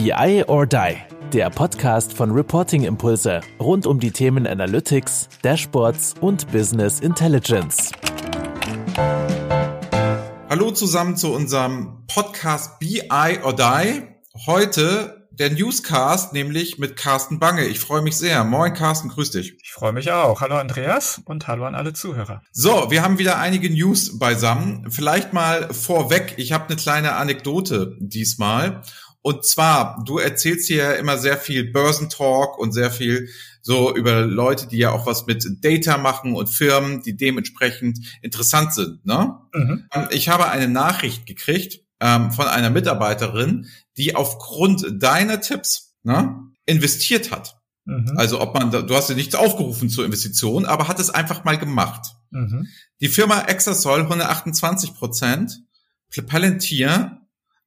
BI or Die, der Podcast von Reporting Impulse rund um die Themen Analytics, Dashboards und Business Intelligence. Hallo zusammen zu unserem Podcast BI or Die. Heute der Newscast, nämlich mit Carsten Bange. Ich freue mich sehr. Moin Carsten, grüß dich. Ich freue mich auch. Hallo Andreas und hallo an alle Zuhörer. So, wir haben wieder einige News beisammen. Vielleicht mal vorweg, ich habe eine kleine Anekdote diesmal. Und zwar, du erzählst hier ja immer sehr viel Börsentalk und sehr viel so über Leute, die ja auch was mit Data machen und Firmen, die dementsprechend interessant sind. Ne? Mhm. Ich habe eine Nachricht gekriegt ähm, von einer Mitarbeiterin, die aufgrund deiner Tipps ne, investiert hat. Mhm. Also ob man, du hast ja nichts aufgerufen zur Investition, aber hat es einfach mal gemacht. Mhm. Die Firma Exasol 128 Prozent, Palantir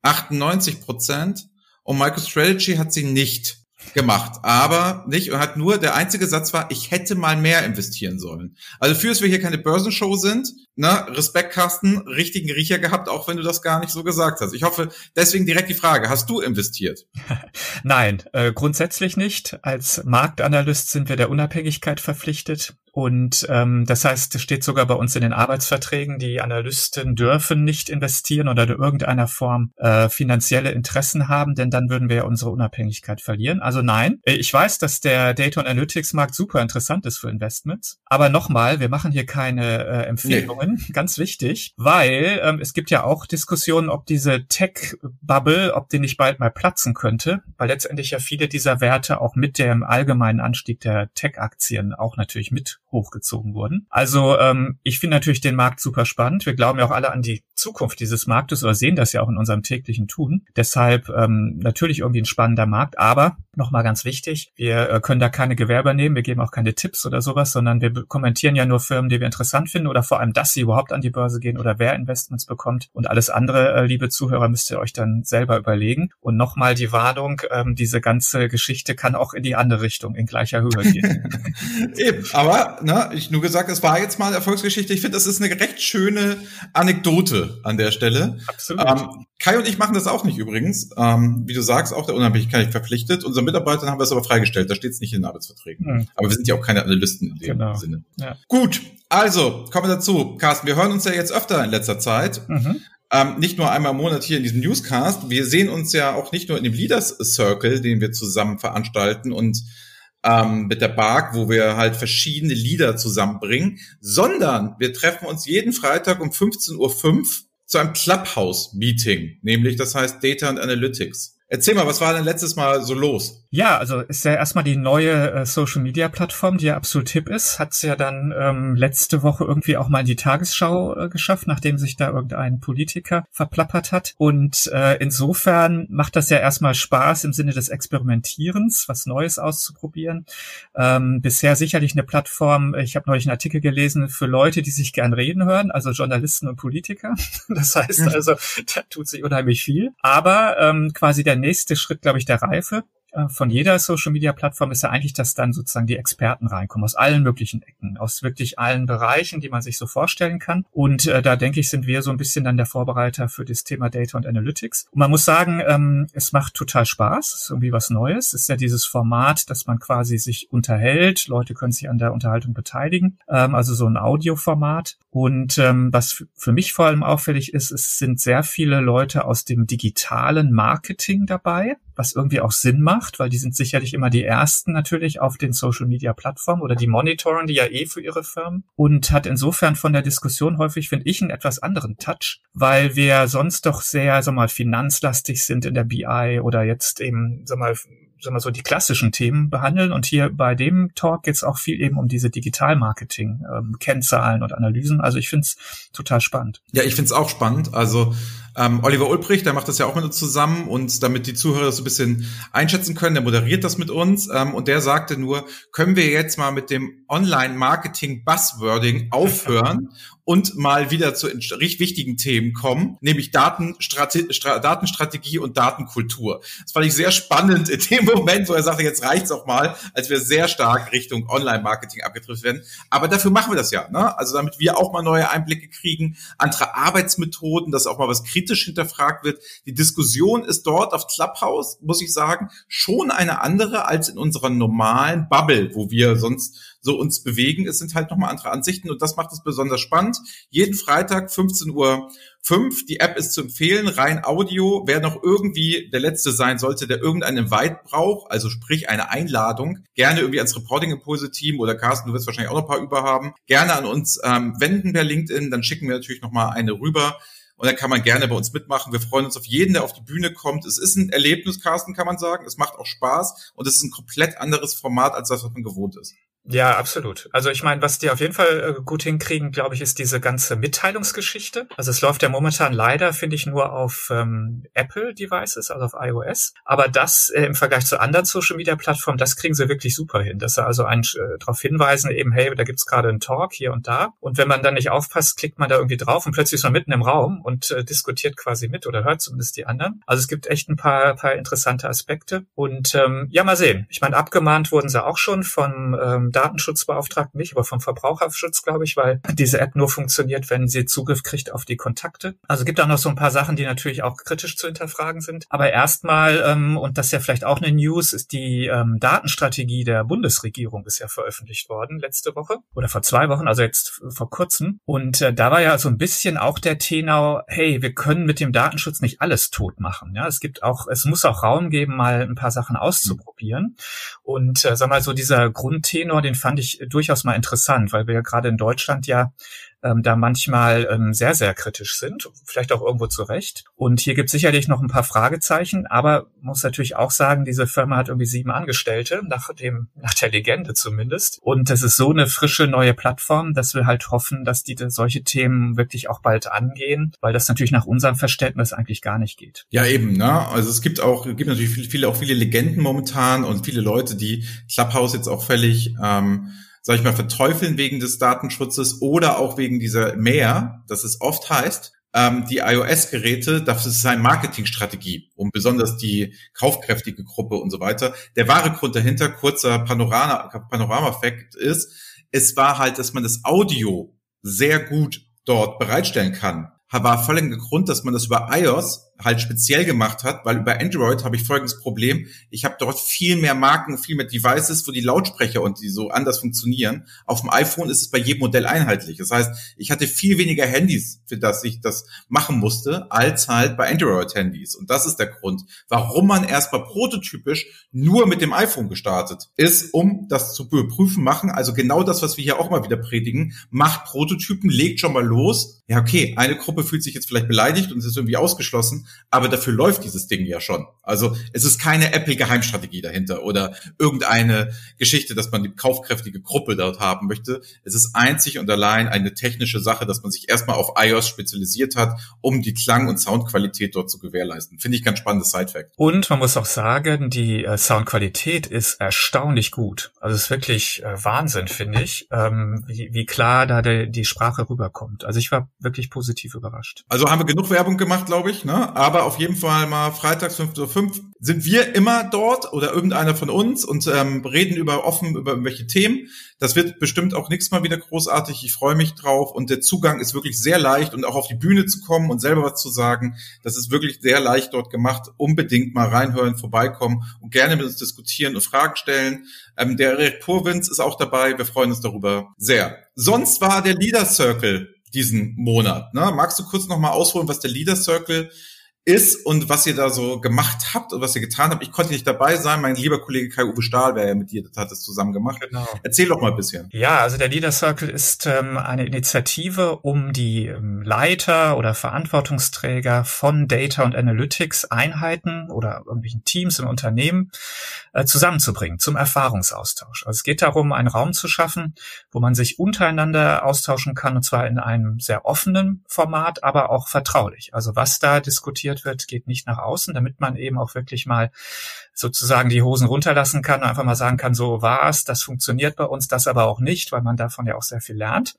98 Prozent und MicroStrategy hat sie nicht gemacht, aber nicht und hat nur der einzige Satz war, ich hätte mal mehr investieren sollen. Also für dass wir hier keine Börsenshow sind, ne, Respekt Carsten, richtigen Riecher gehabt, auch wenn du das gar nicht so gesagt hast. Ich hoffe, deswegen direkt die Frage, hast du investiert? Nein, äh, grundsätzlich nicht. Als Marktanalyst sind wir der Unabhängigkeit verpflichtet. Und ähm, das heißt, es steht sogar bei uns in den Arbeitsverträgen, die Analysten dürfen nicht investieren oder in irgendeiner Form äh, finanzielle Interessen haben, denn dann würden wir ja unsere Unabhängigkeit verlieren. Also nein, äh, ich weiß, dass der Data Analytics Markt super interessant ist für Investments. Aber nochmal, wir machen hier keine äh, Empfehlungen, nee. Ganz wichtig, weil ähm, es gibt ja auch Diskussionen, ob diese Tech-Bubble, ob die nicht bald mal platzen könnte, weil letztendlich ja viele dieser Werte auch mit dem allgemeinen Anstieg der Tech-Aktien auch natürlich mit hochgezogen wurden. Also ähm, ich finde natürlich den Markt super spannend. Wir glauben ja auch alle an die Zukunft dieses Marktes oder sehen das ja auch in unserem täglichen Tun. Deshalb ähm, natürlich irgendwie ein spannender Markt, aber nochmal ganz wichtig, wir äh, können da keine Gewerbe nehmen, wir geben auch keine Tipps oder sowas, sondern wir kommentieren ja nur Firmen, die wir interessant finden oder vor allem, dass sie überhaupt an die Börse gehen oder wer Investments bekommt. Und alles andere, äh, liebe Zuhörer, müsst ihr euch dann selber überlegen. Und nochmal die Warnung, ähm, diese ganze Geschichte kann auch in die andere Richtung in gleicher Höhe gehen. Eben, aber ne, ich nur gesagt, es war jetzt mal Erfolgsgeschichte. Ich finde, das ist eine recht schöne Anekdote an der Stelle. Absolut. Ähm, Kai und ich machen das auch nicht übrigens. Ähm, wie du sagst, auch der Unabhängigkeit verpflichtet. Unseren Mitarbeitern haben wir es aber freigestellt. Da steht es nicht in den Arbeitsverträgen. Mhm. Aber wir sind ja auch keine Analysten in dem genau. Sinne. Ja. Gut, also kommen wir dazu. Carsten, wir hören uns ja jetzt öfter in letzter Zeit. Mhm. Ähm, nicht nur einmal im Monat hier in diesem Newscast. Wir sehen uns ja auch nicht nur in dem Leaders Circle, den wir zusammen veranstalten und ähm, mit der Bark, wo wir halt verschiedene Lieder zusammenbringen, sondern wir treffen uns jeden Freitag um 15.05 Uhr zu einem Clubhouse-Meeting, nämlich das heißt Data and Analytics. Erzähl mal, was war denn letztes Mal so los? Ja, also ist ja erstmal die neue äh, Social Media Plattform, die ja absolut hip ist, hat's ja dann ähm, letzte Woche irgendwie auch mal in die Tagesschau äh, geschafft, nachdem sich da irgendein Politiker verplappert hat. Und äh, insofern macht das ja erstmal Spaß im Sinne des Experimentierens, was Neues auszuprobieren. Ähm, bisher sicherlich eine Plattform, ich habe neulich einen Artikel gelesen, für Leute, die sich gern reden hören, also Journalisten und Politiker. Das heißt also, da tut sich unheimlich viel. Aber ähm, quasi der nächste Schritt, glaube ich, der Reife von jeder Social Media Plattform ist ja eigentlich, dass dann sozusagen die Experten reinkommen aus allen möglichen Ecken, aus wirklich allen Bereichen, die man sich so vorstellen kann. Und äh, da denke ich, sind wir so ein bisschen dann der Vorbereiter für das Thema Data und Analytics. Und man muss sagen, ähm, es macht total Spaß, es ist irgendwie was Neues. Es ist ja dieses Format, dass man quasi sich unterhält, Leute können sich an der Unterhaltung beteiligen, ähm, also so ein Audioformat. Und ähm, was für mich vor allem auffällig ist, es sind sehr viele Leute aus dem digitalen Marketing dabei was irgendwie auch Sinn macht, weil die sind sicherlich immer die ersten natürlich auf den Social Media Plattformen oder die monitoren die ja eh für ihre Firmen und hat insofern von der Diskussion häufig, finde ich, einen etwas anderen Touch, weil wir sonst doch sehr, sag mal, finanzlastig sind in der BI oder jetzt eben, sag mal, sagen wir so, die klassischen Themen behandeln. Und hier bei dem Talk geht es auch viel eben um diese Digital-Marketing, ähm, Kennzahlen und Analysen. Also ich finde es total spannend. Ja, ich finde es auch spannend. Also ähm, Oliver Ulbricht, der macht das ja auch mit uns zusammen und damit die Zuhörer das so ein bisschen einschätzen können, der moderiert das mit uns. Ähm, und der sagte nur, können wir jetzt mal mit dem Online-Marketing-Buzzwording aufhören und mal wieder zu richtig wichtigen Themen kommen, nämlich Datenstrate Datenstrategie und Datenkultur. Das fand ich sehr spannend in dem Moment, wo er sagte, jetzt reicht's auch mal, als wir sehr stark Richtung Online-Marketing abgetrifft werden. Aber dafür machen wir das ja, ne? Also damit wir auch mal neue Einblicke kriegen, andere Arbeitsmethoden, dass auch mal was kritisch hinterfragt wird. Die Diskussion ist dort auf Clubhouse, muss ich sagen, schon eine andere als in unserer normalen Bubble, wo wir sonst so uns bewegen. Es sind halt nochmal andere Ansichten und das macht es besonders spannend. Jeden Freitag 15 Uhr 5. Die App ist zu empfehlen, rein Audio. Wer noch irgendwie der Letzte sein sollte, der irgendeinen Invite braucht, also sprich eine Einladung, gerne irgendwie ans Reporting Impulse Team oder Carsten, du wirst wahrscheinlich auch noch ein paar über haben, gerne an uns ähm, wenden per LinkedIn, dann schicken wir natürlich nochmal eine rüber. Und dann kann man gerne bei uns mitmachen. Wir freuen uns auf jeden, der auf die Bühne kommt. Es ist ein Erlebnis, Carsten, kann man sagen. Es macht auch Spaß und es ist ein komplett anderes Format als das, was man gewohnt ist. Ja, absolut. Also ich meine, was die auf jeden Fall äh, gut hinkriegen, glaube ich, ist diese ganze Mitteilungsgeschichte. Also es läuft ja momentan leider, finde ich, nur auf ähm, Apple-Devices, also auf iOS. Aber das äh, im Vergleich zu anderen Social-Media-Plattformen, das kriegen sie wirklich super hin. Dass sie also einen äh, darauf hinweisen, eben, hey, da gibt's gerade einen Talk hier und da. Und wenn man dann nicht aufpasst, klickt man da irgendwie drauf und plötzlich ist man mitten im Raum und äh, diskutiert quasi mit oder hört zumindest die anderen. Also es gibt echt ein paar, paar interessante Aspekte. Und ähm, ja, mal sehen. Ich meine, abgemahnt wurden sie auch schon von ähm, Datenschutzbeauftragten nicht, aber vom Verbraucherschutz, glaube ich, weil diese App nur funktioniert, wenn sie Zugriff kriegt auf die Kontakte. Also gibt auch noch so ein paar Sachen, die natürlich auch kritisch zu hinterfragen sind. Aber erstmal, ähm, und das ist ja vielleicht auch eine News, ist die ähm, Datenstrategie der Bundesregierung ist ja veröffentlicht worden letzte Woche oder vor zwei Wochen, also jetzt vor kurzem. Und äh, da war ja so ein bisschen auch der Tenor, hey, wir können mit dem Datenschutz nicht alles tot machen. Ja, es gibt auch, es muss auch Raum geben, mal ein paar Sachen auszuprobieren. Und äh, sag mal so dieser Grundtenor, den fand ich durchaus mal interessant, weil wir ja gerade in Deutschland ja ähm, da manchmal ähm, sehr, sehr kritisch sind, vielleicht auch irgendwo zu Recht. Und hier gibt es sicherlich noch ein paar Fragezeichen, aber muss natürlich auch sagen, diese Firma hat irgendwie sieben Angestellte, nach dem, nach der Legende zumindest. Und das ist so eine frische neue Plattform, dass wir halt hoffen, dass die solche Themen wirklich auch bald angehen, weil das natürlich nach unserem Verständnis eigentlich gar nicht geht. Ja, eben, ne? Also es gibt auch, gibt natürlich viele, auch viele Legenden momentan und viele Leute, die Clubhouse jetzt auch völlig ähm, sag ich mal, verteufeln wegen des Datenschutzes oder auch wegen dieser Mehr, dass es oft heißt, ähm, die iOS-Geräte, das ist seine Marketingstrategie, um besonders die kaufkräftige Gruppe und so weiter. Der wahre Grund dahinter, kurzer Panorama-Fact ist, es war halt, dass man das Audio sehr gut dort bereitstellen kann. War völliger Grund, dass man das über iOS halt speziell gemacht hat, weil über Android habe ich folgendes Problem. Ich habe dort viel mehr Marken, viel mehr Devices, wo die Lautsprecher und die so anders funktionieren. Auf dem iPhone ist es bei jedem Modell einheitlich. Das heißt, ich hatte viel weniger Handys, für das ich das machen musste, als halt bei Android-Handys. Und das ist der Grund, warum man erstmal prototypisch nur mit dem iPhone gestartet ist, um das zu überprüfen machen. Also genau das, was wir hier auch mal wieder predigen. Macht Prototypen, legt schon mal los. Ja, okay, eine Gruppe fühlt sich jetzt vielleicht beleidigt und ist irgendwie ausgeschlossen aber dafür läuft dieses Ding ja schon. Also es ist keine Apple-Geheimstrategie dahinter oder irgendeine Geschichte, dass man die kaufkräftige Gruppe dort haben möchte. Es ist einzig und allein eine technische Sache, dass man sich erstmal auf iOS spezialisiert hat, um die Klang- und Soundqualität dort zu gewährleisten. Finde ich ganz spannendes Side-Fact. Und man muss auch sagen, die äh, Soundqualität ist erstaunlich gut. Also es ist wirklich äh, Wahnsinn, finde ich, ähm, wie, wie klar da die Sprache rüberkommt. Also ich war wirklich positiv überrascht. Also haben wir genug Werbung gemacht, glaube ich, ne? aber auf jeden Fall mal freitags 5.05 Uhr sind wir immer dort oder irgendeiner von uns und ähm, reden über offen über irgendwelche Themen. Das wird bestimmt auch nächstes Mal wieder großartig. Ich freue mich drauf und der Zugang ist wirklich sehr leicht und auch auf die Bühne zu kommen und selber was zu sagen, das ist wirklich sehr leicht dort gemacht. Unbedingt mal reinhören, vorbeikommen und gerne mit uns diskutieren und Fragen stellen. Ähm, der Erik Purwins ist auch dabei. Wir freuen uns darüber sehr. Sonst war der Leader Circle diesen Monat. Ne? Magst du kurz nochmal ausholen, was der Leader Circle ist und was ihr da so gemacht habt und was ihr getan habt. Ich konnte nicht dabei sein. Mein lieber Kollege Kai-Uwe Stahl, wer ja mit dir das hat es zusammen gemacht. Genau. Erzähl doch mal ein bisschen. Ja, also der Leader Circle ist ähm, eine Initiative, um die ähm, Leiter oder Verantwortungsträger von Data und Analytics Einheiten oder irgendwelchen Teams im Unternehmen äh, zusammenzubringen zum Erfahrungsaustausch. Also es geht darum, einen Raum zu schaffen, wo man sich untereinander austauschen kann und zwar in einem sehr offenen Format, aber auch vertraulich. Also was da diskutiert wird, geht nicht nach außen, damit man eben auch wirklich mal sozusagen die Hosen runterlassen kann und einfach mal sagen kann, so war's, das funktioniert bei uns, das aber auch nicht, weil man davon ja auch sehr viel lernt.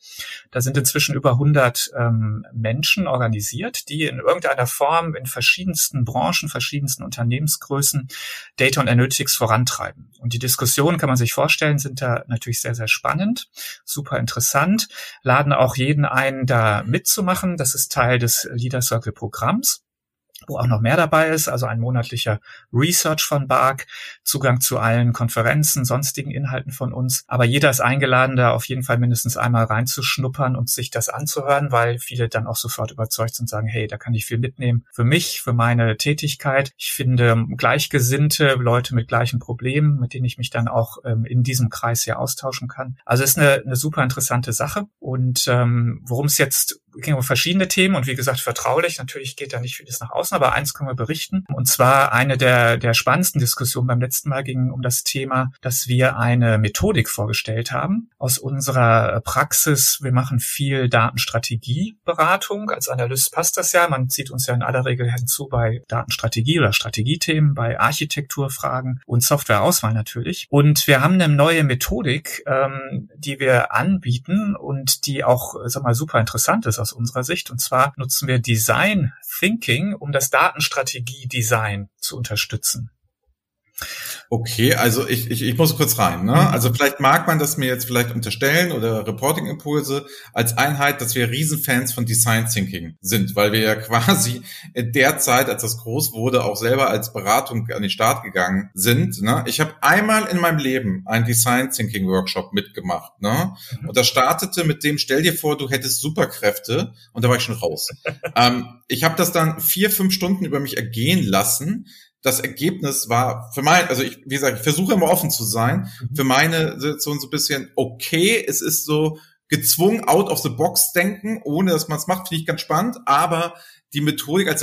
Da sind inzwischen über 100 ähm, Menschen organisiert, die in irgendeiner Form in verschiedensten Branchen, verschiedensten Unternehmensgrößen Data und Analytics vorantreiben. Und die Diskussionen, kann man sich vorstellen, sind da natürlich sehr, sehr spannend, super interessant, laden auch jeden ein, da mitzumachen. Das ist Teil des Leader Circle Programms wo auch noch mehr dabei ist, also ein monatlicher Research von BARC, Zugang zu allen Konferenzen, sonstigen Inhalten von uns. Aber jeder ist eingeladen, da auf jeden Fall mindestens einmal reinzuschnuppern und sich das anzuhören, weil viele dann auch sofort überzeugt sind und sagen, hey, da kann ich viel mitnehmen für mich, für meine Tätigkeit. Ich finde gleichgesinnte Leute mit gleichen Problemen, mit denen ich mich dann auch ähm, in diesem Kreis hier austauschen kann. Also ist eine, eine super interessante Sache. Und ähm, worum es jetzt ging um verschiedene Themen und wie gesagt vertraulich. Natürlich geht da nicht vieles nach außen, aber eins können wir berichten. Und zwar eine der, der spannendsten Diskussionen beim letzten Mal ging um das Thema, dass wir eine Methodik vorgestellt haben aus unserer Praxis. Wir machen viel Datenstrategieberatung. Als Analyst passt das ja. Man zieht uns ja in aller Regel hinzu bei Datenstrategie oder Strategiethemen, bei Architekturfragen und Softwareauswahl natürlich. Und wir haben eine neue Methodik, ähm, die wir anbieten und die auch, sag mal, super interessant ist aus unserer Sicht. Und zwar nutzen wir Design Thinking, um das Datenstrategie-Design zu unterstützen. Okay, also ich, ich, ich muss kurz rein. Ne? Mhm. Also vielleicht mag man das mir jetzt vielleicht unterstellen oder Reporting-Impulse als Einheit, dass wir Riesenfans von Design Thinking sind, weil wir ja quasi in der Zeit, als das groß wurde, auch selber als Beratung an den Start gegangen sind. Ne? Ich habe einmal in meinem Leben einen Design Thinking Workshop mitgemacht. Ne? Mhm. Und das startete mit dem, stell dir vor, du hättest Superkräfte und da war ich schon raus. ähm, ich habe das dann vier, fünf Stunden über mich ergehen lassen das Ergebnis war für mein, also ich, wie gesagt, ich versuche immer offen zu sein. Mhm. Für meine Situation so ein bisschen okay. Es ist so gezwungen out of the box denken, ohne dass man es macht, finde ich ganz spannend. Aber die Methodik als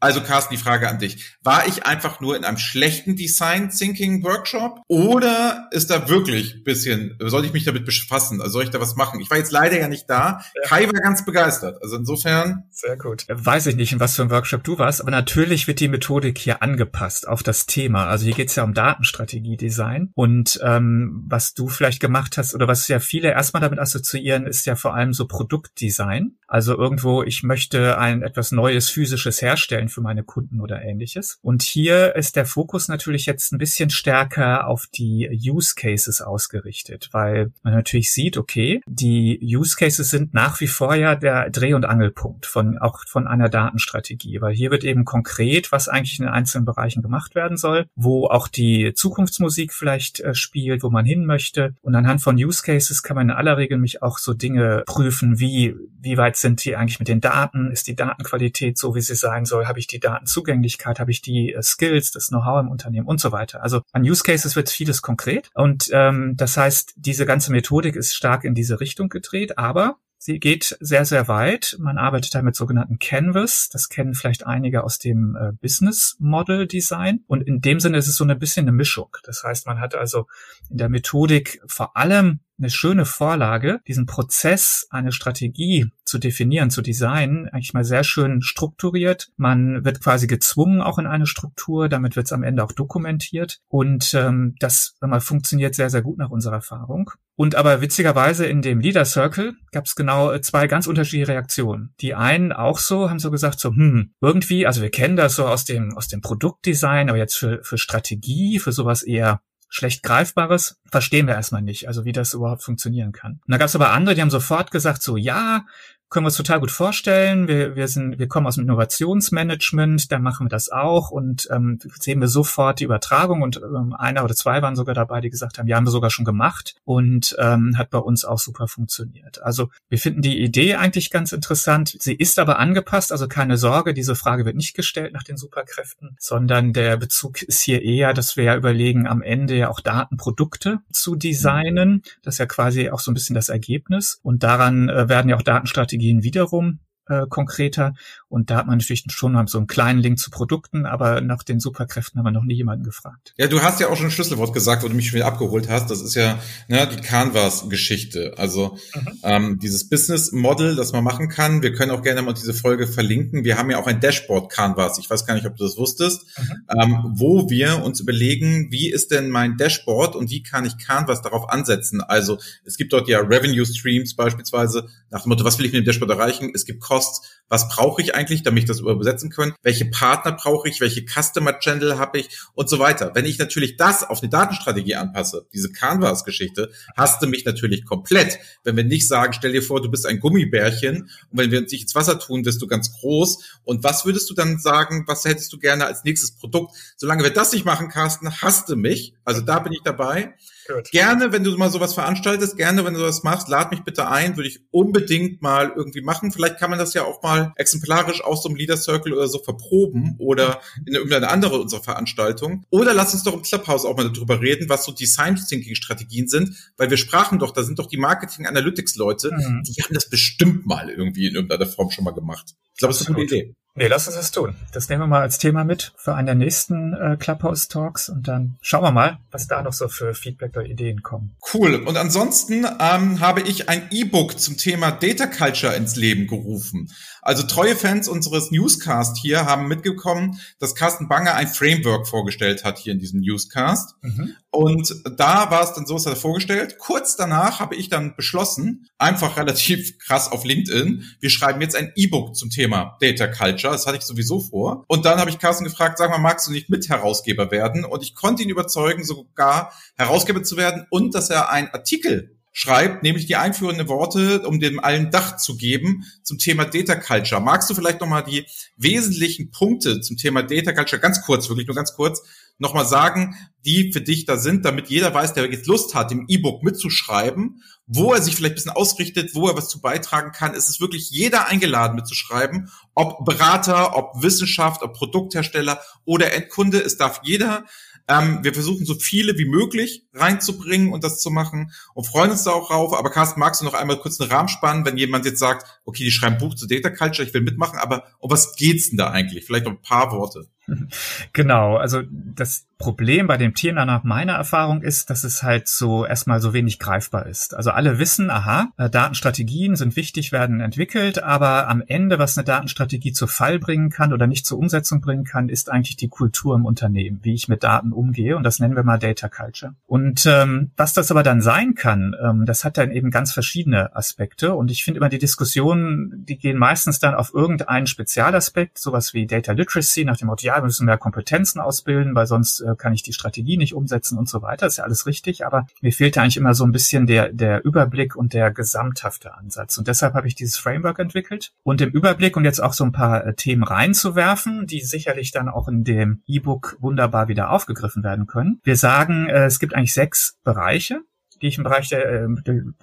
also Carsten, die Frage an dich. War ich einfach nur in einem schlechten Design Thinking Workshop oder ist da wirklich bisschen, soll ich mich damit befassen? Also soll ich da was machen? Ich war jetzt leider ja nicht da. Ja. Kai war ganz begeistert. Also insofern. Sehr gut. Weiß ich nicht, in was für einem Workshop du warst, aber natürlich wird die Methodik hier angepasst auf das Thema. Also hier geht es ja um Datenstrategie-Design. Und ähm, was du vielleicht gemacht hast oder was ja viele erstmal damit assoziieren, ist ja vor allem so Produktdesign. Also irgendwo, ich möchte ein etwas Neues physisches herstellen für meine Kunden oder ähnliches. Und hier ist der Fokus natürlich jetzt ein bisschen stärker auf die Use Cases ausgerichtet, weil man natürlich sieht, okay, die Use Cases sind nach wie vor ja der Dreh- und Angelpunkt von auch von einer Datenstrategie, weil hier wird eben konkret, was eigentlich in den einzelnen Bereichen gemacht werden soll, wo auch die Zukunftsmusik vielleicht äh, spielt, wo man hin möchte. Und anhand von Use Cases kann man in aller Regel mich auch so Dinge prüfen, wie wie weit sind die eigentlich mit den Daten? Ist die Datenqualität so, wie sie sein soll? Habe ich die Datenzugänglichkeit? Habe ich die äh, Skills, das Know-how im Unternehmen und so weiter? Also an Use Cases wird vieles konkret und ähm, das heißt, diese ganze Methodik ist stark in diese Richtung gedreht, aber Sie geht sehr, sehr weit. Man arbeitet da mit sogenannten Canvas. Das kennen vielleicht einige aus dem äh, Business Model Design. Und in dem Sinne ist es so ein bisschen eine Mischung. Das heißt, man hat also in der Methodik vor allem eine schöne Vorlage, diesen Prozess, eine Strategie zu definieren, zu designen, eigentlich mal sehr schön strukturiert. Man wird quasi gezwungen auch in eine Struktur, damit wird es am Ende auch dokumentiert. Und ähm, das mal, funktioniert sehr, sehr gut nach unserer Erfahrung. Und aber witzigerweise in dem Leader Circle gab es genau zwei ganz unterschiedliche Reaktionen. Die einen auch so, haben so gesagt, so, hm, irgendwie, also wir kennen das so aus dem, aus dem Produktdesign, aber jetzt für, für Strategie, für sowas eher schlecht Greifbares, verstehen wir erstmal nicht, also wie das überhaupt funktionieren kann. Und da gab es aber andere, die haben sofort gesagt, so ja, können wir uns total gut vorstellen. Wir, wir sind, wir kommen aus dem Innovationsmanagement, da machen wir das auch und ähm, sehen wir sofort die Übertragung und ähm, einer oder zwei waren sogar dabei, die gesagt haben, ja, haben wir sogar schon gemacht und ähm, hat bei uns auch super funktioniert. Also wir finden die Idee eigentlich ganz interessant. Sie ist aber angepasst, also keine Sorge, diese Frage wird nicht gestellt nach den Superkräften, sondern der Bezug ist hier eher, dass wir ja überlegen, am Ende ja auch Datenprodukte zu designen. Das ist ja quasi auch so ein bisschen das Ergebnis und daran äh, werden ja auch Datenstrategien Strategien wiederum äh, konkreter. Und da hat man natürlich schon mal so einen kleinen Link zu Produkten, aber nach den Superkräften haben wir noch nie jemanden gefragt. Ja, du hast ja auch schon ein Schlüsselwort gesagt, wo du mich schon wieder abgeholt hast. Das ist ja ne, die Canvas-Geschichte. Also mhm. ähm, dieses Business Model, das man machen kann. Wir können auch gerne mal diese Folge verlinken. Wir haben ja auch ein Dashboard Canvas. Ich weiß gar nicht, ob du das wusstest, mhm. ähm, wo wir uns überlegen, wie ist denn mein Dashboard und wie kann ich Canvas darauf ansetzen. Also es gibt dort ja Revenue Streams beispielsweise nach dem Motto, was will ich mit dem Dashboard erreichen? Es gibt Costs, was brauche ich eigentlich, damit ich das übersetzen kann? Welche Partner brauche ich? Welche Customer Channel habe ich? Und so weiter. Wenn ich natürlich das auf eine Datenstrategie anpasse, diese Canvas-Geschichte, hast du mich natürlich komplett. Wenn wir nicht sagen, stell dir vor, du bist ein Gummibärchen und wenn wir nicht ins Wasser tun, wirst du ganz groß. Und was würdest du dann sagen, was hättest du gerne als nächstes Produkt? Solange wir das nicht machen, Carsten, hast du mich. Also da bin ich dabei. Good. Gerne, wenn du mal sowas veranstaltest, gerne, wenn du das machst, lad mich bitte ein, würde ich unbedingt mal irgendwie machen. Vielleicht kann man das ja auch mal exemplarisch aus so einem Leader Circle oder so verproben oder in irgendeine andere unserer Veranstaltung. Oder lass uns doch im Clubhouse auch mal darüber reden, was so Design Thinking Strategien sind, weil wir sprachen doch, da sind doch die Marketing Analytics Leute, mhm. die haben das bestimmt mal irgendwie in irgendeiner Form schon mal gemacht. Ich glaube, das ist eine gute Idee. Nee, lass uns das tun. Das nehmen wir mal als Thema mit für einen der nächsten äh, Clubhouse Talks und dann schauen wir mal, was da noch so für Feedback oder Ideen kommen. Cool. Und ansonsten ähm, habe ich ein E-Book zum Thema Data Culture ins Leben gerufen. Also treue Fans unseres Newscast hier haben mitgekommen, dass Carsten Banger ein Framework vorgestellt hat hier in diesem Newscast. Mhm. Und da war es dann so, es hat er vorgestellt. Kurz danach habe ich dann beschlossen, einfach relativ krass auf LinkedIn, wir schreiben jetzt ein E-Book zum Thema Data Culture. Das hatte ich sowieso vor. Und dann habe ich Carsten gefragt, sag mal, magst du nicht Mitherausgeber werden? Und ich konnte ihn überzeugen, sogar Herausgeber zu werden und dass er einen Artikel schreibt, nämlich die einführenden Worte, um dem allen Dach zu geben zum Thema Data Culture. Magst du vielleicht nochmal die wesentlichen Punkte zum Thema Data Culture ganz kurz, wirklich nur ganz kurz, nochmal sagen, die für dich da sind, damit jeder weiß, der jetzt Lust hat, im E-Book mitzuschreiben, wo er sich vielleicht ein bisschen ausrichtet, wo er was zu beitragen kann. Es ist wirklich jeder eingeladen mitzuschreiben, ob Berater, ob Wissenschaft, ob Produkthersteller oder Endkunde. Es darf jeder ähm, wir versuchen so viele wie möglich reinzubringen und das zu machen und freuen uns da auch drauf. Aber Carsten, magst du noch einmal kurz einen Rahmen spannen, wenn jemand jetzt sagt, okay, die schreiben Buch zu Data Culture, ich will mitmachen, aber um was geht's denn da eigentlich? Vielleicht noch ein paar Worte. Genau, also das Problem bei dem Thema nach meiner Erfahrung ist, dass es halt so erstmal so wenig greifbar ist. Also alle wissen, aha, äh, Datenstrategien sind wichtig, werden entwickelt, aber am Ende, was eine Datenstrategie zu Fall bringen kann oder nicht zur Umsetzung bringen kann, ist eigentlich die Kultur im Unternehmen, wie ich mit Daten umgehe und das nennen wir mal Data Culture. Und ähm, was das aber dann sein kann, ähm, das hat dann eben ganz verschiedene Aspekte und ich finde immer die Diskussionen, die gehen meistens dann auf irgendeinen Spezialaspekt, sowas wie Data Literacy, nach dem Motto, ja, wir müssen mehr Kompetenzen ausbilden, weil sonst äh, kann ich die Strategie nicht umsetzen und so weiter. Das ist ja alles richtig, aber mir fehlte eigentlich immer so ein bisschen der, der Überblick und der gesamthafte Ansatz. Und deshalb habe ich dieses Framework entwickelt. Und im Überblick und jetzt auch so ein paar äh, Themen reinzuwerfen, die sicherlich dann auch in dem E-Book wunderbar wieder aufgegriffen werden können. Wir sagen, äh, es gibt eigentlich sechs Bereiche die ich im Bereich der, äh,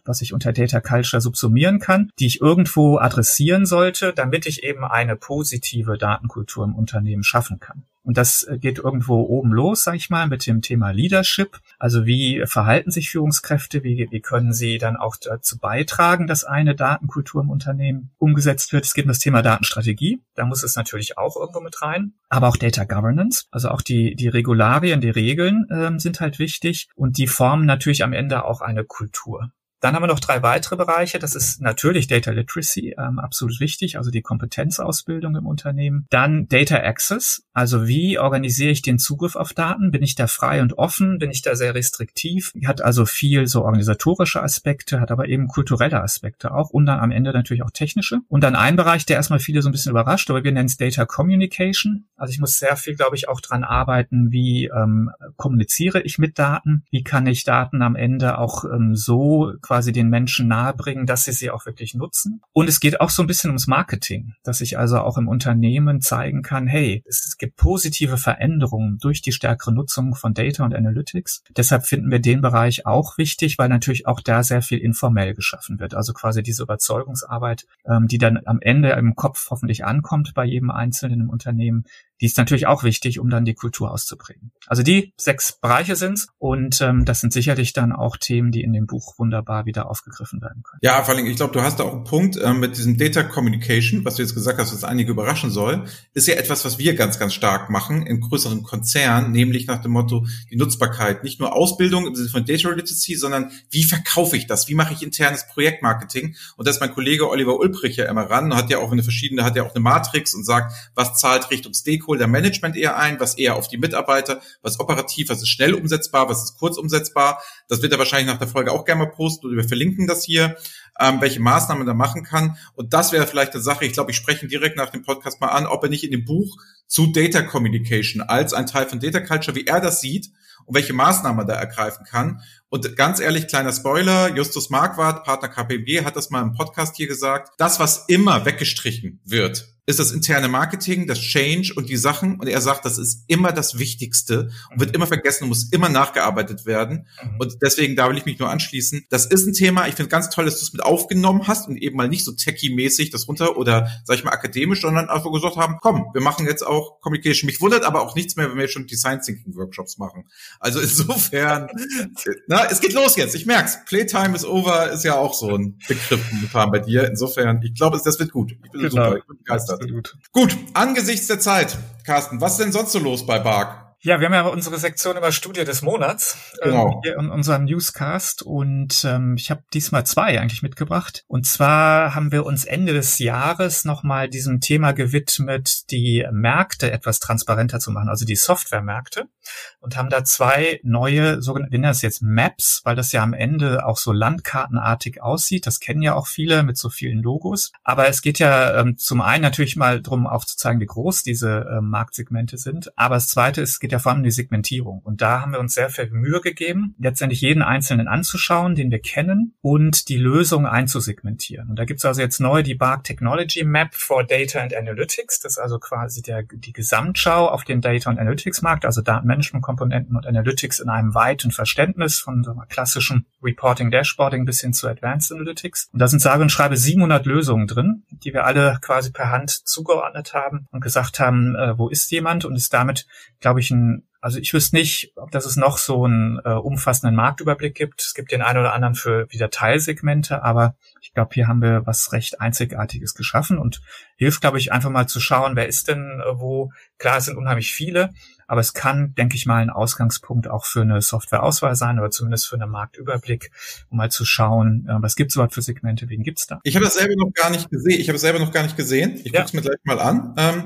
was ich unter Data Culture subsumieren kann, die ich irgendwo adressieren sollte, damit ich eben eine positive Datenkultur im Unternehmen schaffen kann. Und das äh, geht irgendwo oben los, sag ich mal, mit dem Thema Leadership. Also wie verhalten sich Führungskräfte? Wie, wie können sie dann auch dazu beitragen, dass eine Datenkultur im Unternehmen umgesetzt wird? Es geht um das Thema Datenstrategie. Da muss es natürlich auch irgendwo mit rein. Aber auch Data Governance. Also auch die, die Regularien, die Regeln ähm, sind halt wichtig. Und die formen natürlich am Ende auch eine Kultur. Dann haben wir noch drei weitere Bereiche. Das ist natürlich Data Literacy, ähm, absolut wichtig, also die Kompetenzausbildung im Unternehmen. Dann Data Access, also wie organisiere ich den Zugriff auf Daten? Bin ich da frei und offen? Bin ich da sehr restriktiv? Hat also viel so organisatorische Aspekte, hat aber eben kulturelle Aspekte auch und dann am Ende natürlich auch technische. Und dann ein Bereich, der erstmal viele so ein bisschen überrascht, aber wir nennen es Data Communication. Also ich muss sehr viel, glaube ich, auch dran arbeiten, wie ähm, kommuniziere ich mit Daten? Wie kann ich Daten am Ende auch ähm, so quasi den Menschen nahebringen, dass sie sie auch wirklich nutzen. Und es geht auch so ein bisschen ums Marketing, dass ich also auch im Unternehmen zeigen kann, hey, es gibt positive Veränderungen durch die stärkere Nutzung von Data und Analytics. Deshalb finden wir den Bereich auch wichtig, weil natürlich auch da sehr viel informell geschaffen wird. Also quasi diese Überzeugungsarbeit, ähm, die dann am Ende im Kopf hoffentlich ankommt bei jedem Einzelnen im Unternehmen, die ist natürlich auch wichtig, um dann die Kultur auszuprägen. Also die sechs Bereiche sind's und ähm, das sind sicherlich dann auch Themen, die in dem Buch wunderbar wieder aufgegriffen werden können. Ja, vor allem, ich glaube, du hast da auch einen Punkt äh, mit diesem Data Communication, was du jetzt gesagt hast, was einige überraschen soll, ist ja etwas, was wir ganz, ganz stark machen in größeren Konzernen, nämlich nach dem Motto, die Nutzbarkeit, nicht nur Ausbildung im Sinne von Data Literacy, sondern wie verkaufe ich das? Wie mache ich internes Projektmarketing? Und da ist mein Kollege Oliver Ulbrich ja immer ran, hat ja auch eine verschiedene, hat ja auch eine Matrix und sagt, was zahlt Richtung Stakeholder Management eher ein, was eher auf die Mitarbeiter, was operativ, was ist schnell umsetzbar, was ist kurz umsetzbar. Das wird er wahrscheinlich nach der Folge auch gerne mal posten oder wir verlinken das hier, ähm, welche Maßnahmen er machen kann. Und das wäre vielleicht eine Sache, ich glaube, ich spreche ihn direkt nach dem Podcast mal an, ob er nicht in dem Buch zu Data Communication als ein Teil von Data Culture, wie er das sieht und welche Maßnahmen er da ergreifen kann. Und ganz ehrlich, kleiner Spoiler, Justus Marquardt, Partner KPMG, hat das mal im Podcast hier gesagt. Das, was immer weggestrichen wird, ist das interne Marketing, das Change und die Sachen. Und er sagt, das ist immer das Wichtigste und wird immer vergessen und muss immer nachgearbeitet werden. Mhm. Und deswegen, da will ich mich nur anschließen. Das ist ein Thema. Ich finde ganz toll, dass du es mit aufgenommen hast und eben mal nicht so techie-mäßig das runter oder, sag ich mal, akademisch, sondern einfach gesagt haben, komm, wir machen jetzt auch Communication. Mich wundert aber auch nichts mehr, wenn wir schon Design Thinking Workshops machen. Also insofern, na, es geht los jetzt. Ich merk's. Playtime is over ist ja auch so ein Begriff momentan bei dir. Insofern, ich glaube, das wird gut. Ich bin genau. super. Ich bin begeistert. Absolut. Gut, angesichts der Zeit, Carsten, was ist denn sonst so los bei Bark? Ja, wir haben ja unsere Sektion über Studie des Monats genau. ähm, hier in unserem Newscast und ähm, ich habe diesmal zwei eigentlich mitgebracht. Und zwar haben wir uns Ende des Jahres nochmal diesem Thema gewidmet, die Märkte etwas transparenter zu machen, also die Softwaremärkte und haben da zwei neue, sogenannte, wir nennen das jetzt Maps, weil das ja am Ende auch so landkartenartig aussieht. Das kennen ja auch viele mit so vielen Logos. Aber es geht ja ähm, zum einen natürlich mal drum aufzuzeigen, wie groß diese äh, Marktsegmente sind. Aber das zweite ist, geht ja vor allem um die Segmentierung. Und da haben wir uns sehr viel Mühe gegeben, letztendlich jeden einzelnen anzuschauen, den wir kennen und die Lösung einzusegmentieren. Und da gibt es also jetzt neu die Bark Technology Map for Data and Analytics. Das ist also quasi der, die Gesamtschau auf den Data- und Analytics-Markt, also Datenmanagement-Komponenten und Analytics in einem weiten Verständnis von so klassischen Reporting, Dashboarding bis hin zu Advanced Analytics. Und da sind sage und schreibe 700 Lösungen drin, die wir alle quasi per Hand zugeordnet haben und gesagt haben, äh, wo ist jemand und ist damit, glaube ich, ein also ich wüsste nicht, ob das es noch so einen äh, umfassenden Marktüberblick gibt. Es gibt den einen oder anderen für wieder Teilsegmente, aber ich glaube, hier haben wir was recht Einzigartiges geschaffen und hilft, glaube ich, einfach mal zu schauen, wer ist denn äh, wo. Klar, es sind unheimlich viele, aber es kann, denke ich mal, ein Ausgangspunkt auch für eine Softwareauswahl sein oder zumindest für einen Marktüberblick, um mal zu schauen, äh, was gibt es überhaupt für Segmente, wen gibt's da? Ich habe das selber noch gar nicht gesehen. Ich habe es selber noch gar nicht gesehen. Ich ja. gucke es mir gleich mal an. Ähm,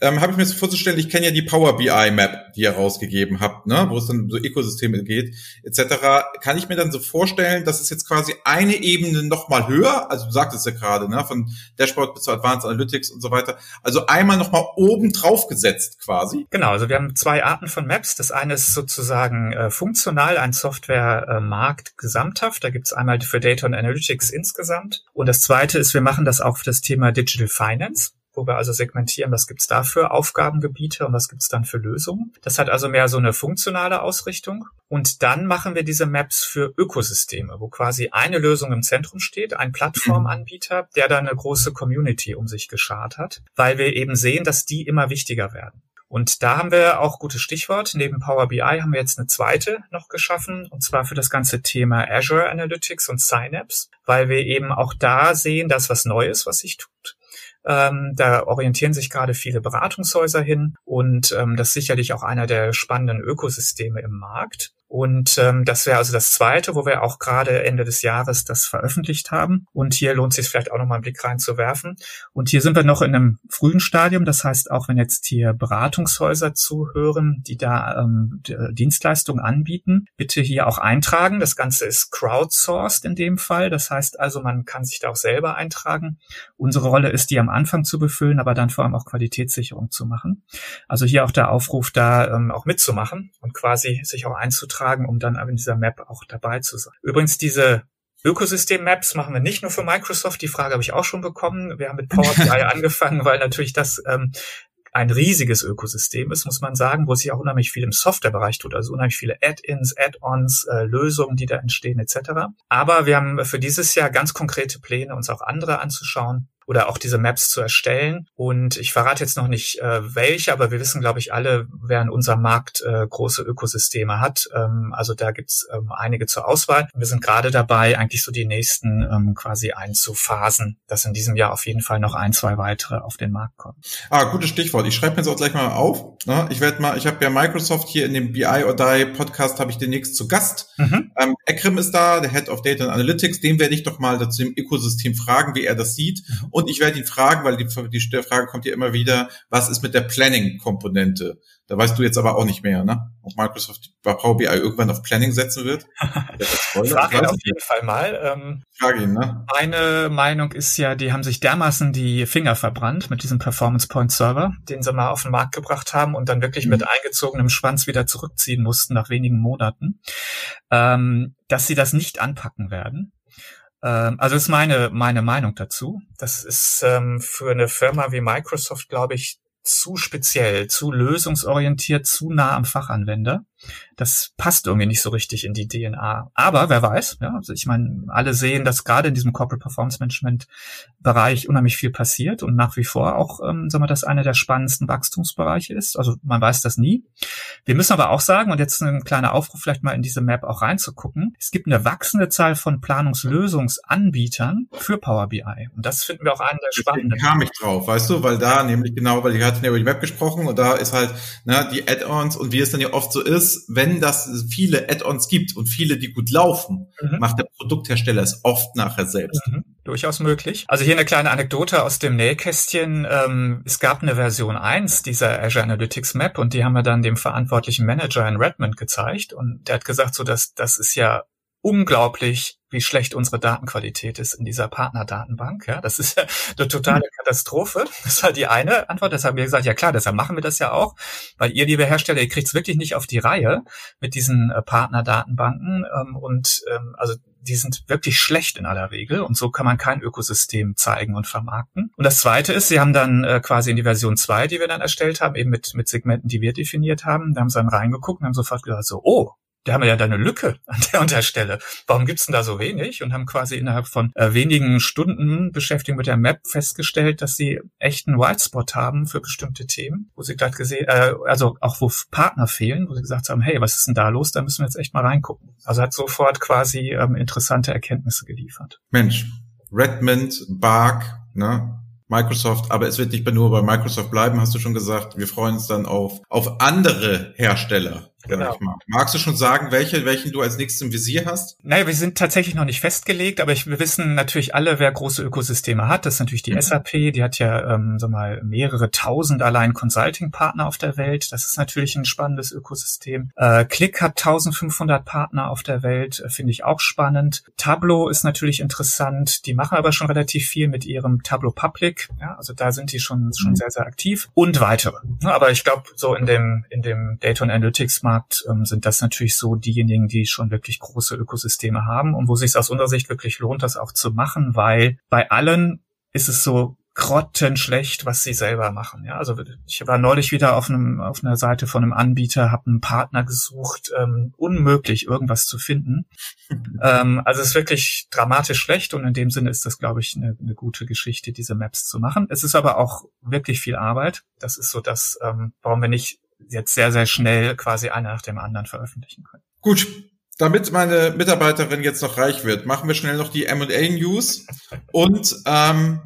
ähm, habe ich mir so vorzustellen, ich kenne ja die Power BI Map, die ihr rausgegeben habt, ne, wo es dann so Ökosysteme geht, etc. Kann ich mir dann so vorstellen, dass es jetzt quasi eine Ebene nochmal höher, also du sagtest ja gerade, ne, von Dashboard bis zu Advanced Analytics und so weiter, also einmal nochmal oben drauf gesetzt quasi. Genau, also wir haben zwei Arten von Maps. Das eine ist sozusagen äh, funktional, ein Softwaremarkt äh, gesamthaft. Da gibt es einmal für Data und Analytics insgesamt. Und das zweite ist, wir machen das auch für das Thema Digital Finance wo wir also segmentieren, was gibt's da für Aufgabengebiete und was gibt's dann für Lösungen. Das hat also mehr so eine funktionale Ausrichtung. Und dann machen wir diese Maps für Ökosysteme, wo quasi eine Lösung im Zentrum steht, ein Plattformanbieter, der da eine große Community um sich geschart hat, weil wir eben sehen, dass die immer wichtiger werden. Und da haben wir auch gutes Stichwort. Neben Power BI haben wir jetzt eine zweite noch geschaffen, und zwar für das ganze Thema Azure Analytics und Synapse, weil wir eben auch da sehen, dass was Neues, was sich tut. Ähm, da orientieren sich gerade viele Beratungshäuser hin und ähm, das ist sicherlich auch einer der spannenden Ökosysteme im Markt. Und ähm, das wäre also das Zweite, wo wir auch gerade Ende des Jahres das veröffentlicht haben. Und hier lohnt es sich vielleicht auch nochmal einen Blick reinzuwerfen. Und hier sind wir noch in einem frühen Stadium. Das heißt, auch wenn jetzt hier Beratungshäuser zuhören, die da ähm, Dienstleistungen anbieten, bitte hier auch eintragen. Das Ganze ist crowdsourced in dem Fall. Das heißt also, man kann sich da auch selber eintragen. Unsere Rolle ist, die am Anfang zu befüllen, aber dann vor allem auch Qualitätssicherung zu machen. Also hier auch der Aufruf, da ähm, auch mitzumachen und quasi sich auch einzutragen eintragen, um dann in dieser Map auch dabei zu sein. Übrigens, diese Ökosystem-Maps machen wir nicht nur für Microsoft. Die Frage habe ich auch schon bekommen. Wir haben mit Power BI angefangen, weil natürlich das ähm, ein riesiges Ökosystem ist, muss man sagen, wo sich auch unheimlich viel im Softwarebereich tut, also unheimlich viele Add-ins, Add-ons, äh, Lösungen, die da entstehen etc. Aber wir haben für dieses Jahr ganz konkrete Pläne, uns auch andere anzuschauen oder auch diese Maps zu erstellen. Und ich verrate jetzt noch nicht äh, welche, aber wir wissen, glaube ich, alle, wer in unserem Markt äh, große Ökosysteme hat. Ähm, also da gibt's ähm, einige zur Auswahl. Wir sind gerade dabei, eigentlich so die nächsten ähm, quasi einzuphasen, dass in diesem Jahr auf jeden Fall noch ein, zwei weitere auf den Markt kommen. Ah, gutes Stichwort. Ich schreibe mir jetzt auch gleich mal auf. Ne? Ich werde mal, ich habe ja Microsoft hier in dem BI or Die Podcast habe ich demnächst zu Gast. Mhm. Ähm, Ekrem ist da, der Head of Data and Analytics. Den werde ich doch mal dazu im Ökosystem fragen, wie er das sieht. Und ich werde ihn fragen, weil die, die Frage kommt ja immer wieder, was ist mit der Planning-Komponente? Da weißt du jetzt aber auch nicht mehr, ne? Ob Microsoft bei Power BI irgendwann auf Planning setzen wird. Frage ihn auf jeden Fall mal. Ähm, Frage ihn, ne? Meine Meinung ist ja, die haben sich dermaßen die Finger verbrannt mit diesem Performance Point Server, den sie mal auf den Markt gebracht haben und dann wirklich mhm. mit eingezogenem Schwanz wieder zurückziehen mussten nach wenigen Monaten, ähm, dass sie das nicht anpacken werden. Ähm, also ist meine, meine Meinung dazu. Das ist ähm, für eine Firma wie Microsoft, glaube ich, zu speziell, zu lösungsorientiert, zu nah am Fachanwender das passt irgendwie nicht so richtig in die DNA. Aber wer weiß, ja, also ich meine, alle sehen, dass gerade in diesem Corporate Performance Management Bereich unheimlich viel passiert und nach wie vor auch, ähm, sagen wir, das einer der spannendsten Wachstumsbereiche ist. Also man weiß das nie. Wir müssen aber auch sagen, und jetzt ein kleiner Aufruf, vielleicht mal in diese Map auch reinzugucken, es gibt eine wachsende Zahl von Planungslösungsanbietern für Power BI. Und das finden wir auch einen der spannenden. Deswegen kam ich drauf, weißt du, weil da nämlich genau, weil ich hatte ja über die Map gesprochen und da ist halt, ne, die Add-ons und wie es dann ja oft so ist, wenn wenn das viele Add-ons gibt und viele, die gut laufen, mhm. macht der Produkthersteller es oft nachher selbst. Mhm. Durchaus möglich. Also hier eine kleine Anekdote aus dem Nähkästchen. Ähm, es gab eine Version 1 dieser Azure Analytics Map und die haben wir dann dem verantwortlichen Manager in Redmond gezeigt und der hat gesagt, so dass das ist ja unglaublich, wie schlecht unsere Datenqualität ist in dieser Partnerdatenbank. Ja, das ist ja eine totale. Katastrophe. Das war die eine Antwort. Deshalb haben wir gesagt, ja klar, deshalb machen wir das ja auch, weil ihr, liebe Hersteller, ihr kriegt es wirklich nicht auf die Reihe mit diesen äh, Partnerdatenbanken. Ähm, und ähm, also die sind wirklich schlecht in aller Regel und so kann man kein Ökosystem zeigen und vermarkten. Und das zweite ist, sie haben dann äh, quasi in die Version 2, die wir dann erstellt haben, eben mit, mit Segmenten, die wir definiert haben, da haben sie dann reingeguckt und haben sofort gesagt so, oh, da haben wir ja da eine Lücke an der und der Stelle. Warum gibt's denn da so wenig? Und haben quasi innerhalb von äh, wenigen Stunden Beschäftigung mit der Map festgestellt, dass sie echt einen Whitespot haben für bestimmte Themen, wo sie gerade gesehen, äh, also auch wo Partner fehlen, wo sie gesagt haben, hey, was ist denn da los? Da müssen wir jetzt echt mal reingucken. Also hat sofort quasi ähm, interessante Erkenntnisse geliefert. Mensch, Redmond, Bark, ne? Microsoft, aber es wird nicht nur bei Microsoft bleiben, hast du schon gesagt. Wir freuen uns dann auf, auf andere Hersteller, Genau. Magst du schon sagen, welche, welchen du als nächstes im Visier hast? Naja, wir sind tatsächlich noch nicht festgelegt, aber ich, wir wissen natürlich alle, wer große Ökosysteme hat. Das ist natürlich die mhm. SAP, die hat ja ähm, so mal mehrere tausend allein Consulting-Partner auf der Welt. Das ist natürlich ein spannendes Ökosystem. Äh, Click hat 1500 Partner auf der Welt, äh, finde ich auch spannend. Tableau ist natürlich interessant. Die machen aber schon relativ viel mit ihrem Tableau Public. Ja, also da sind die schon, schon mhm. sehr, sehr aktiv. Und weitere. Aber ich glaube, so in dem, in dem Data Analytics Markt ähm, sind das natürlich so diejenigen, die schon wirklich große Ökosysteme haben und wo sich aus unserer Sicht wirklich lohnt, das auch zu machen, weil bei allen ist es so grottenschlecht, was sie selber machen. Ja, also ich war neulich wieder auf einem auf einer Seite von einem Anbieter, habe einen Partner gesucht, ähm, unmöglich irgendwas zu finden. ähm, also es ist wirklich dramatisch schlecht und in dem Sinne ist das, glaube ich, eine, eine gute Geschichte, diese Maps zu machen. Es ist aber auch wirklich viel Arbeit. Das ist so das, ähm, warum wir nicht jetzt sehr, sehr schnell quasi einer nach dem anderen veröffentlichen können. Gut, damit meine Mitarbeiterin jetzt noch reich wird, machen wir schnell noch die M&A News und ähm,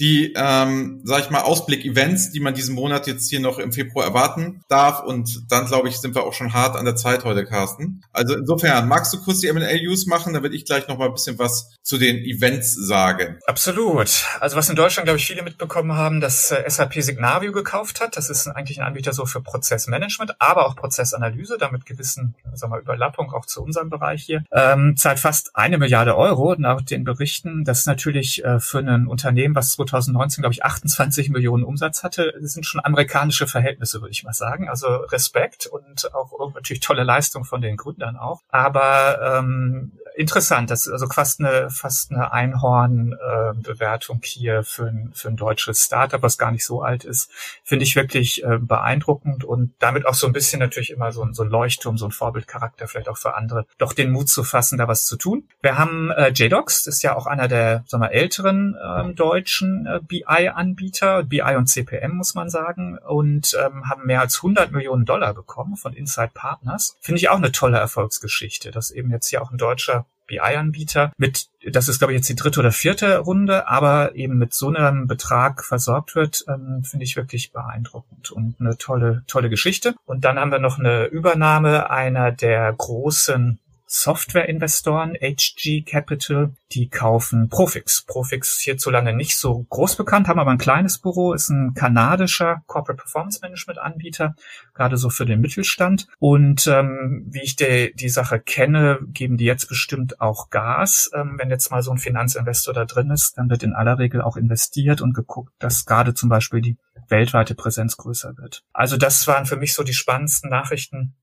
die, ähm, sag ich mal, Ausblick-Events, die man diesen Monat jetzt hier noch im Februar erwarten darf. Und dann, glaube ich, sind wir auch schon hart an der Zeit heute, Carsten. Also insofern, magst du kurz die M&A-News machen? Werde ich gleich noch mal ein bisschen was zu den Events sagen. Absolut. Also was in Deutschland, glaube ich, viele mitbekommen haben, dass äh, SAP Signavio gekauft hat. Das ist eigentlich ein Anbieter so für Prozessmanagement, aber auch Prozessanalyse, damit gewissen, sagen wir, Überlappung auch zu unserem Bereich hier. Ähm, zahlt fast eine Milliarde Euro nach den Berichten. Das ist natürlich äh, für ein Unternehmen, was 2019, glaube ich, 28 Millionen Umsatz hatte. Das sind schon amerikanische Verhältnisse, würde ich mal sagen. Also Respekt und auch natürlich tolle Leistung von den Gründern auch. Aber ähm, interessant. Das ist also fast eine fast eine Einhorn-Bewertung äh, hier für ein, für ein deutsches Startup, was gar nicht so alt ist. Finde ich wirklich äh, beeindruckend und damit auch so ein bisschen natürlich immer so, so ein Leuchtturm, so ein Vorbildcharakter vielleicht auch für andere, doch den Mut zu fassen, da was zu tun. Wir haben äh, JDocs, ist ja auch einer der sagen wir, älteren äh, deutschen äh, BI-Anbieter, BI und CPM muss man sagen, und ähm, haben mehr als 100 Millionen Dollar bekommen von Inside Partners. Finde ich auch eine tolle Erfolgsgeschichte, dass eben jetzt hier auch ein deutscher BI-Anbieter mit, das ist glaube ich jetzt die dritte oder vierte Runde, aber eben mit so einem Betrag versorgt wird, ähm, finde ich wirklich beeindruckend und eine tolle, tolle Geschichte. Und dann haben wir noch eine Übernahme einer der großen Software-Investoren, HG Capital, die kaufen Profix. Profix hierzulande nicht so groß bekannt, haben aber ein kleines Büro, ist ein kanadischer Corporate Performance Management Anbieter, gerade so für den Mittelstand. Und ähm, wie ich die, die Sache kenne, geben die jetzt bestimmt auch Gas. Ähm, wenn jetzt mal so ein Finanzinvestor da drin ist, dann wird in aller Regel auch investiert und geguckt, dass gerade zum Beispiel die weltweite Präsenz größer wird. Also das waren für mich so die spannendsten Nachrichten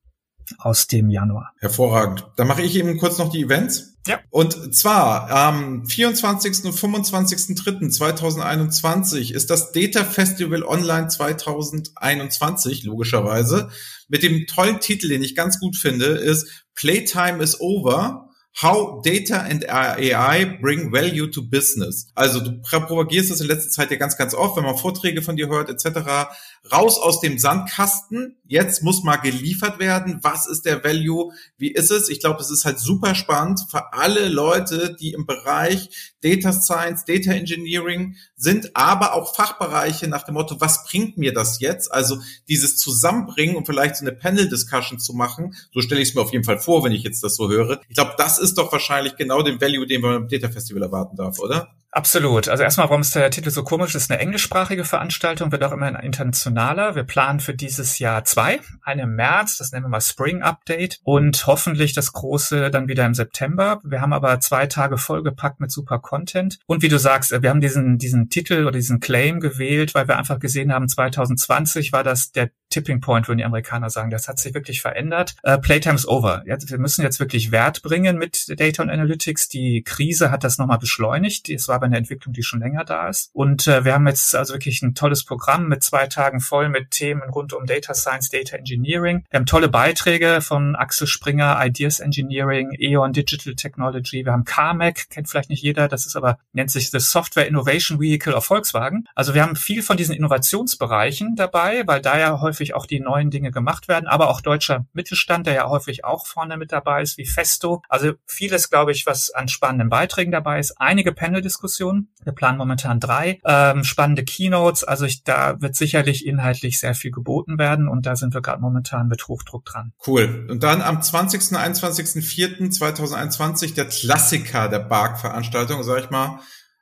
aus dem Januar. Hervorragend. Dann mache ich eben kurz noch die Events. Ja. Und zwar am 24. und 25.03.2021 ist das Data Festival Online 2021, logischerweise, mit dem tollen Titel, den ich ganz gut finde, ist Playtime is over How Data and AI Bring Value to Business. Also du propagierst das in letzter Zeit ja ganz, ganz oft, wenn man Vorträge von dir hört etc. Raus aus dem Sandkasten. Jetzt muss mal geliefert werden. Was ist der Value? Wie ist es? Ich glaube, es ist halt super spannend für alle Leute, die im Bereich Data Science, Data Engineering sind, aber auch Fachbereiche nach dem Motto, was bringt mir das jetzt? Also dieses Zusammenbringen und vielleicht so eine Panel-Discussion zu machen, so stelle ich es mir auf jeden Fall vor, wenn ich jetzt das so höre. Ich glaube, das ist doch wahrscheinlich genau den Value, den man beim Data Festival erwarten darf, oder? Absolut. Also erstmal, warum ist der Titel so komisch? Das ist eine englischsprachige Veranstaltung, wird auch immer internationaler. Wir planen für dieses Jahr zwei. Eine im März, das nennen wir mal Spring Update und hoffentlich das große dann wieder im September. Wir haben aber zwei Tage vollgepackt mit super Content. Und wie du sagst, wir haben diesen, diesen Titel oder diesen Claim gewählt, weil wir einfach gesehen haben, 2020 war das der Tipping Point, würden die Amerikaner sagen. Das hat sich wirklich verändert. Uh, Playtime's over. Jetzt, wir müssen jetzt wirklich Wert bringen mit Data und Analytics. Die Krise hat das nochmal beschleunigt. Es war aber eine Entwicklung, die schon länger da ist. Und uh, wir haben jetzt also wirklich ein tolles Programm mit zwei Tagen voll mit Themen rund um Data Science, Data Engineering. Wir haben tolle Beiträge von Axel Springer, Ideas Engineering, E.ON Digital Technology. Wir haben CarMac, kennt vielleicht nicht jeder. Das ist aber, nennt sich the Software Innovation Vehicle auf Volkswagen. Also wir haben viel von diesen Innovationsbereichen dabei, weil da ja häufig auch die neuen Dinge gemacht werden, aber auch deutscher Mittelstand, der ja häufig auch vorne mit dabei ist, wie Festo. Also vieles, glaube ich, was an spannenden Beiträgen dabei ist. Einige Panel-Diskussionen. Wir planen momentan drei. Ähm, spannende Keynotes. Also ich, da wird sicherlich inhaltlich sehr viel geboten werden und da sind wir gerade momentan mit Hochdruck dran. Cool. Und dann am 20. 21.04.2021 der Klassiker der BARC-Veranstaltung, sag ich mal,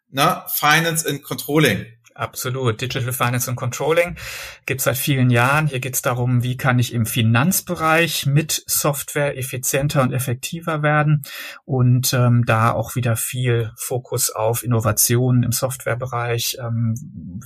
na, Finance and Controlling. Absolut. Digital Finance and Controlling gibt seit vielen Jahren. Hier geht es darum, wie kann ich im Finanzbereich mit Software effizienter und effektiver werden und ähm, da auch wieder viel Fokus auf Innovationen im Softwarebereich. Ähm,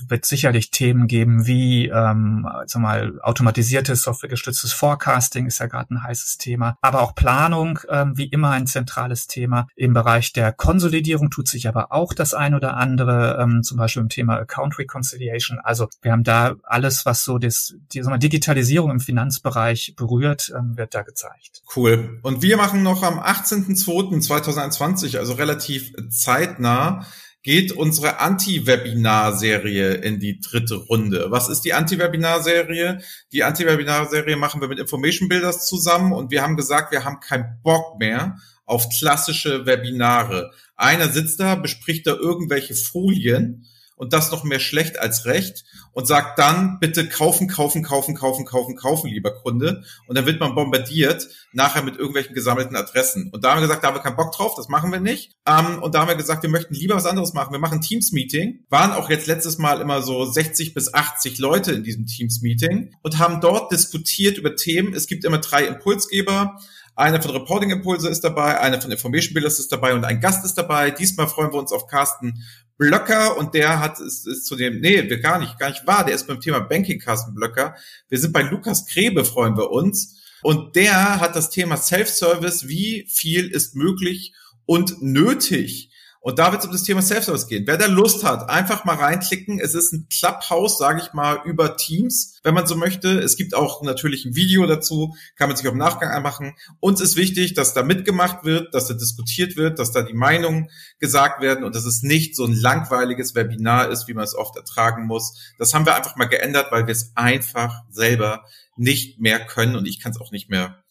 wird sicherlich Themen geben wie ähm, also mal automatisiertes softwaregestütztes Forecasting ist ja gerade ein heißes Thema, aber auch Planung ähm, wie immer ein zentrales Thema. Im Bereich der Konsolidierung tut sich aber auch das ein oder andere, ähm, zum Beispiel im Thema Account Account Reconciliation. Also wir haben da alles, was so das, die wir, Digitalisierung im Finanzbereich berührt, ähm, wird da gezeigt. Cool. Und wir machen noch am 18.02.2021, also relativ zeitnah, geht unsere Anti-Webinar-Serie in die dritte Runde. Was ist die Anti-Webinar-Serie? Die Anti-Webinar-Serie machen wir mit Information Builders zusammen und wir haben gesagt, wir haben keinen Bock mehr auf klassische Webinare. Einer sitzt da, bespricht da irgendwelche Folien und das noch mehr schlecht als recht und sagt dann bitte kaufen, kaufen, kaufen, kaufen, kaufen, kaufen, lieber Kunde. Und dann wird man bombardiert nachher mit irgendwelchen gesammelten Adressen. Und da haben wir gesagt, da haben wir keinen Bock drauf, das machen wir nicht. Ähm, und da haben wir gesagt, wir möchten lieber was anderes machen. Wir machen Teams-Meeting. Waren auch jetzt letztes Mal immer so 60 bis 80 Leute in diesem Teams-Meeting und haben dort diskutiert über Themen. Es gibt immer drei Impulsgeber. Einer von Reporting Impulse ist dabei, einer von Information Builders ist dabei und ein Gast ist dabei. Diesmal freuen wir uns auf Carsten Blöcker und der hat ist, ist zu dem, nee, wir gar nicht, gar nicht wahr, der ist beim Thema Banking Carsten Blöcker. Wir sind bei Lukas Krebe, freuen wir uns. Und der hat das Thema Self-Service, wie viel ist möglich, und nötig. Und da wird es um das Thema Self-Service gehen. Wer da Lust hat, einfach mal reinklicken. Es ist ein Clubhouse, sage ich mal, über Teams, wenn man so möchte. Es gibt auch natürlich ein Video dazu, kann man sich auch im Nachgang anmachen. Uns ist wichtig, dass da mitgemacht wird, dass da diskutiert wird, dass da die Meinungen gesagt werden und dass es nicht so ein langweiliges Webinar ist, wie man es oft ertragen muss. Das haben wir einfach mal geändert, weil wir es einfach selber nicht mehr können und ich kann es auch nicht mehr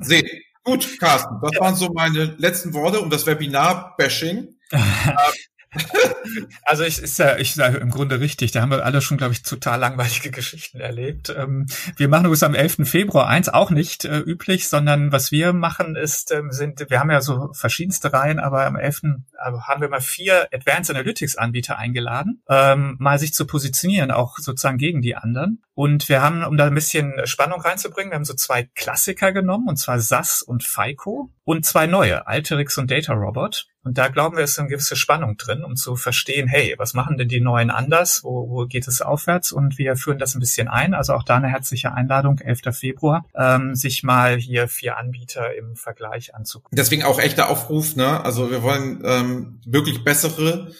sehen. Gut, Carsten, das waren so meine letzten Worte um das Webinar-Bashing. Also ich ist ja, ich sage im Grunde richtig. Da haben wir alle schon, glaube ich, total langweilige Geschichten erlebt. Ähm, wir machen übrigens am 11. Februar eins auch nicht äh, üblich, sondern was wir machen ist, ähm, sind, wir haben ja so verschiedenste Reihen, aber am 11. Also haben wir mal vier Advanced Analytics Anbieter eingeladen, ähm, mal sich zu positionieren, auch sozusagen gegen die anderen. Und wir haben, um da ein bisschen Spannung reinzubringen, wir haben so zwei Klassiker genommen, und zwar SAS und FICO und zwei neue, Alterix und Data Robot. Und da glauben wir, ist eine gewisse Spannung drin, um zu verstehen, hey, was machen denn die Neuen anders? Wo, wo geht es aufwärts? Und wir führen das ein bisschen ein. Also auch da eine herzliche Einladung, 11. Februar, ähm, sich mal hier vier Anbieter im Vergleich anzugucken. Deswegen auch echter Aufruf, ne? Also wir wollen ähm, wirklich bessere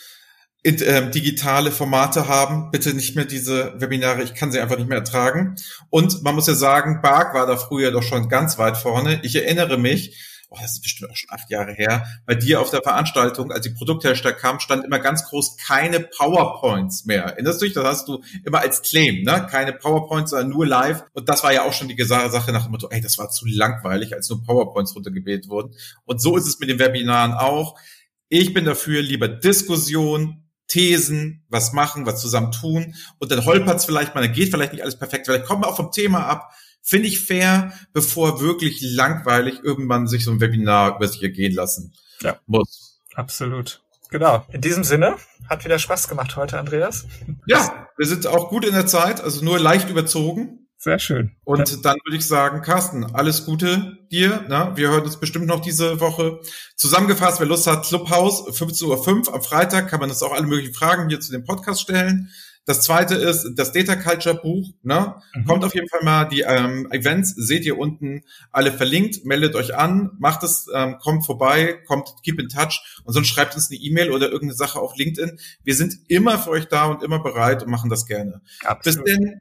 äh, digitale Formate haben. Bitte nicht mehr diese Webinare, ich kann sie einfach nicht mehr ertragen. Und man muss ja sagen, Bark war da früher doch schon ganz weit vorne. Ich erinnere mich, oh, das ist bestimmt auch schon acht Jahre her, bei dir auf der Veranstaltung, als die Produkthersteller kamen, stand immer ganz groß keine PowerPoints mehr. Erinnerst du dich? Das hast du immer als Claim, ne? Keine PowerPoints, sondern nur live. Und das war ja auch schon die Sache nach dem Motto, ey, das war zu langweilig, als nur PowerPoints runtergebetet wurden. Und so ist es mit den Webinaren auch. Ich bin dafür lieber Diskussion, Thesen, was machen, was zusammen tun und dann holpert's vielleicht mal, dann geht vielleicht nicht alles perfekt, vielleicht kommen wir auch vom Thema ab. Finde ich fair, bevor wirklich langweilig irgendwann sich so ein Webinar über sich ergehen lassen ja. muss. Absolut. Genau. In diesem Sinne, hat wieder Spaß gemacht heute, Andreas. Ja, wir sind auch gut in der Zeit, also nur leicht überzogen. Sehr schön. Und dann würde ich sagen, Carsten, alles Gute dir. Na, wir hören uns bestimmt noch diese Woche. Zusammengefasst, wer Lust hat, Clubhouse, 15.05 Uhr am Freitag, kann man das auch alle möglichen Fragen hier zu dem Podcast stellen. Das zweite ist das Data Culture Buch. Ne? Mhm. Kommt auf jeden Fall mal. Die ähm, Events seht ihr unten alle verlinkt. Meldet euch an, macht es, ähm, kommt vorbei, kommt, keep in touch und sonst schreibt uns eine E-Mail oder irgendeine Sache auf LinkedIn. Wir sind immer für euch da und immer bereit und machen das gerne. Absolut. Bis denn.